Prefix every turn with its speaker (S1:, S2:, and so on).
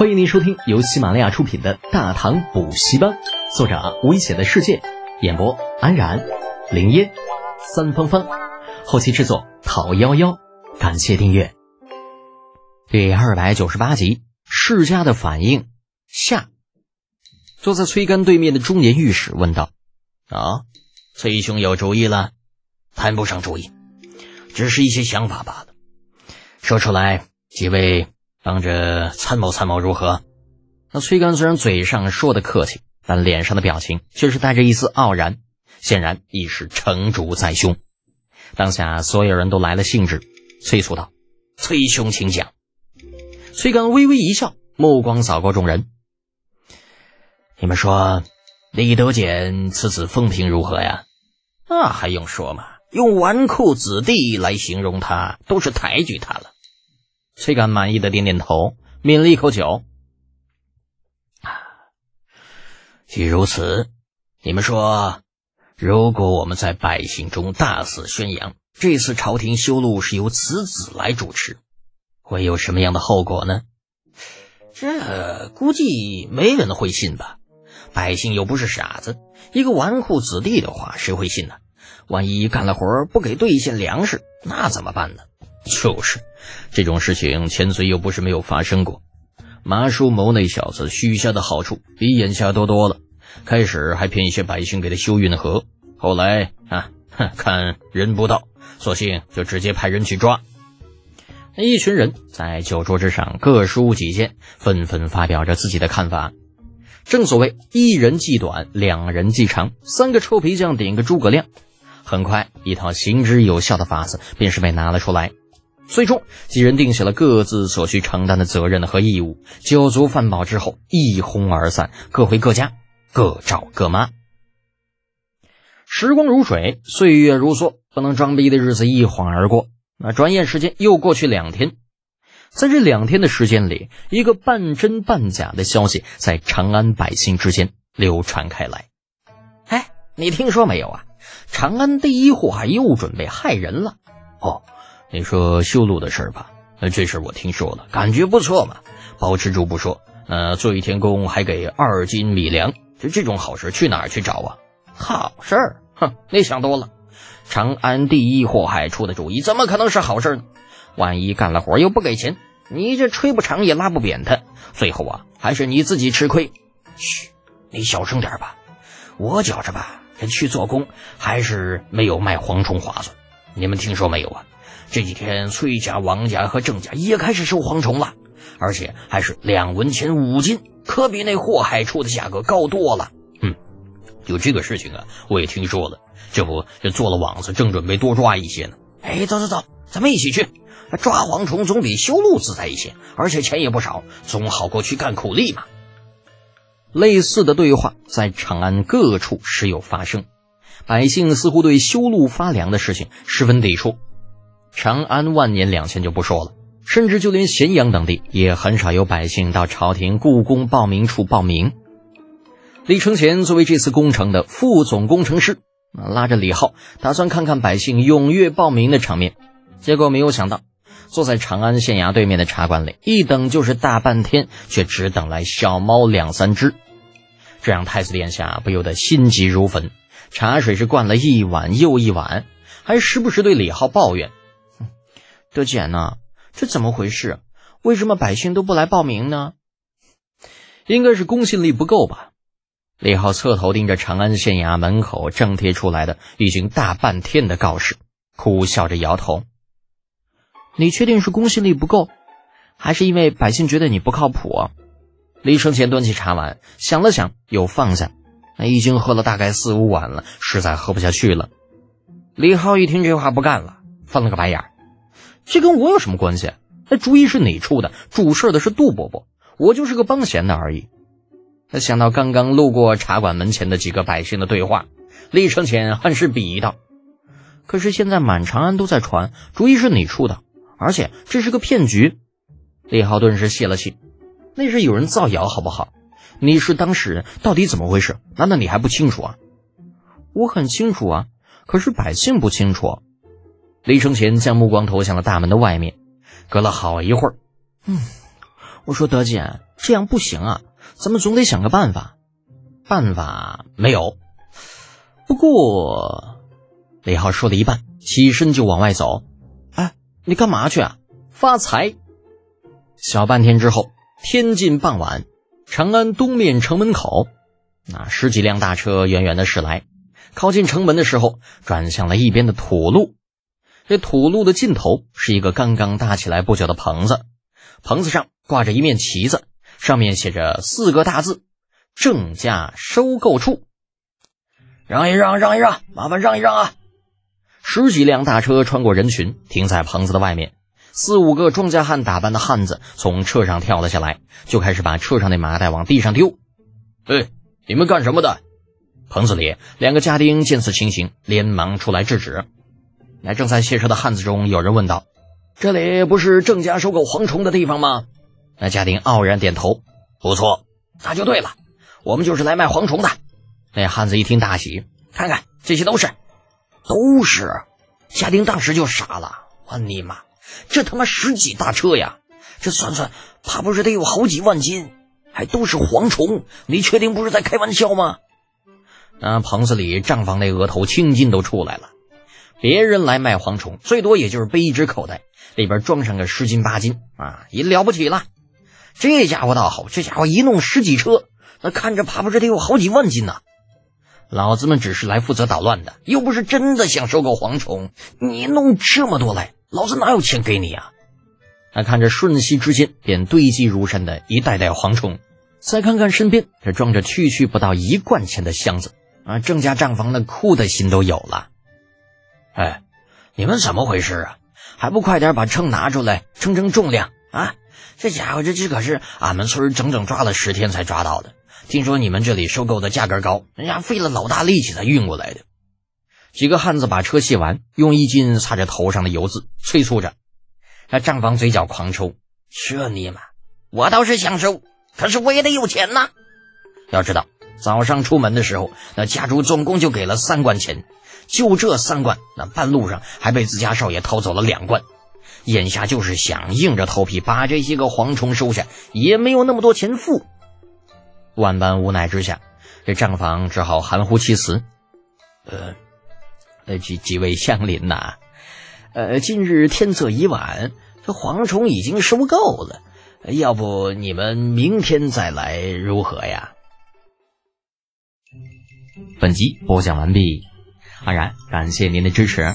S1: 欢迎您收听由喜马拉雅出品的《大唐补习班》，作者危险的世界，演播安然、林烟、三芳芳，后期制作陶幺幺。感谢订阅。第二百九十八集，世家的反应下。坐在崔干对面的中年御史问道：“
S2: 啊，崔兄有主意了？谈不上主意，只是一些想法罢了。说出来，几位。”帮着参谋参谋如何？
S1: 那崔干虽然嘴上说的客气，但脸上的表情却是带着一丝傲然，显然已是成竹在胸。当下所有人都来了兴致，催促道：“
S2: 崔兄，请讲。”
S1: 崔干微微一笑，目光扫过众人：“
S2: 你们说，李德俭此子风评如何呀？
S1: 那还用说吗？
S2: 用纨绔子弟来形容他，都是抬举他了。”
S1: 崔敢满意的点点头，抿了一口酒。
S2: 啊，既如此，你们说，如果我们在百姓中大肆宣扬这次朝廷修路是由此子来主持，会有什么样的后果呢？这估计没人会信吧？百姓又不是傻子，一个纨绔子弟的话，谁会信呢？万一干了活不给兑现粮食，那怎么办呢？
S1: 就是，这种事情千岁又不是没有发生过。麻叔谋那小子许下的好处比眼下多多了。开始还骗一些百姓给他修运河，后来啊，哼看人不到，索性就直接派人去抓。一群人在酒桌之上各抒己见，纷纷发表着自己的看法。正所谓一人计短，两人计长，三个臭皮匠顶个诸葛亮。很快，一套行之有效的法子便是被拿了出来。最终，几人定下了各自所需承担的责任和义务。酒足饭饱之后，一哄而散，各回各家，各找各妈。时光如水，岁月如梭，不能装逼的日子一晃而过。那转眼时间又过去两天，在这两天的时间里，一个半真半假的消息在长安百姓之间流传开来。
S2: 哎，你听说没有啊？长安第一户啊又准备害人了。
S1: 哦。你说修路的事儿吧，呃这事儿我听说了，
S2: 感觉不错嘛。包吃住不说，呃，做一天工还给二斤米粮，就这种好事去哪儿去找啊？
S1: 好事儿？哼，你想多了。长安第一祸害出的主意，怎么可能是好事呢？万一干了活又不给钱，你这吹不长也拉不扁他，最后啊，还是你自己吃亏。
S2: 嘘，你小声点吧。我觉着吧，这去做工还是没有卖蝗虫划算。你们听说没有啊？这几天，崔家、王家和郑家也开始收蝗虫了，而且还是两文钱五斤，可比那祸害处的价格高多了。
S1: 嗯，就这个事情啊，我也听说了。这不，这做了网子，正准备多抓一些呢。
S2: 哎，走走走，咱们一起去抓蝗虫，总比修路自在一些，而且钱也不少，总好过去干苦力嘛。
S1: 类似的对话在长安各处时有发生，百姓似乎对修路发粮的事情十分抵触。长安万年两千就不说了，甚至就连咸阳等地也很少有百姓到朝廷故宫报名处报名。李承乾作为这次工程的副总工程师，拉着李浩打算看看百姓踊跃报名的场面，结果没有想到，坐在长安县衙对面的茶馆里一等就是大半天，却只等来小猫两三只，这让太子殿下不由得心急如焚，茶水是灌了一碗又一碗，还时不时对李浩抱怨。德简呐，这怎么回事？为什么百姓都不来报名呢？应该是公信力不够吧。李浩侧头盯着长安县衙门口张贴出来的已经大半天的告示，苦笑着摇头。你确定是公信力不够，还是因为百姓觉得你不靠谱？李生前端起茶碗，想了想，又放下。那已经喝了大概四五碗了，实在喝不下去了。李浩一听这话，不干了，翻了个白眼。这跟我有什么关系？那主意是你出的，主事的是杜伯伯，我就是个帮闲的而已。他想到刚刚路过茶馆门前的几个百姓的对话，李承前很是鄙夷道：“可是现在满长安都在传，主意是你出的，而且这是个骗局。”李浩顿时泄了气：“那是有人造谣，好不好？你是当事人，到底怎么回事？难道你还不清楚啊？”我很清楚啊，可是百姓不清楚。李承前将目光投向了大门的外面，隔了好一会儿，嗯，我说德姐，这样不行啊，咱们总得想个办法。办法没有。不过，李浩说了一半，起身就往外走。哎，你干嘛去啊？发财。小半天之后，天近傍晚，长安东面城门口，那十几辆大车远远的驶来，靠近城门的时候，转向了一边的土路。这土路的尽头是一个刚刚搭起来不久的棚子，棚子上挂着一面旗子，上面写着四个大字：“正价收购处。”
S2: 让一让，让一让，麻烦让一让啊！
S1: 十几辆大车穿过人群，停在棚子的外面。四五个庄稼汉打扮的汉子从车上跳了下来，就开始把车上的麻袋往地上丢。
S2: 哎，你们干什么的？
S1: 棚子里两个家丁见此情形，连忙出来制止。那正在卸车的汉子中有人问道：“
S2: 这里不是郑家收购蝗虫的地方吗？”
S1: 那家丁傲然点头：“
S2: 不错，那就对了，我们就是来卖蝗虫的。”
S1: 那汉子一听大喜，
S2: 看看这些都是，都是。家丁当时就傻了，我尼玛，这他妈十几大车呀！这算算，怕不是得有好几万斤，还都是蝗虫。你确定不是在开玩笑吗？
S1: 那棚子里账房那额头青筋都出来了。别人来卖蝗虫，最多也就是背一只口袋，里边装上个十斤八斤啊，也了不起了。这家伙倒好，这家伙一弄十几车，那看着怕不是得有好几万斤呐。老子们只是来负责捣乱的，又不是真的想收购蝗虫。你弄这么多来，老子哪有钱给你啊？他看着瞬息之间便堆积如山的一袋袋蝗虫，再看看身边这装着区区不到一贯钱的箱子，啊，郑家账房的哭的心都有了。
S2: 哎，你们怎么回事啊？还不快点把秤拿出来称称重量啊？这家伙这这可是俺们村整整抓了十天才抓到的。听说你们这里收购的价格高，人家费了老大力气才运过来的。
S1: 几个汉子把车卸完，用衣襟擦着头上的油渍，催促着。那账房嘴角狂抽，
S2: 这尼玛，我倒是想收，可是我也得有钱呐。
S1: 要知道，早上出门的时候，那家主总共就给了三贯钱，就这三罐，那半路上还被自家少爷偷走了两罐。眼下就是想硬着头皮把这些个蝗虫收下，也没有那么多钱付。万般无奈之下，这账房只好含糊其辞：“呃，呃，几几位乡邻呐，呃，今日天色已晚，这蝗虫已经收够了，要不你们明天再来如何呀？”本集播讲完毕，安然感谢您的支持。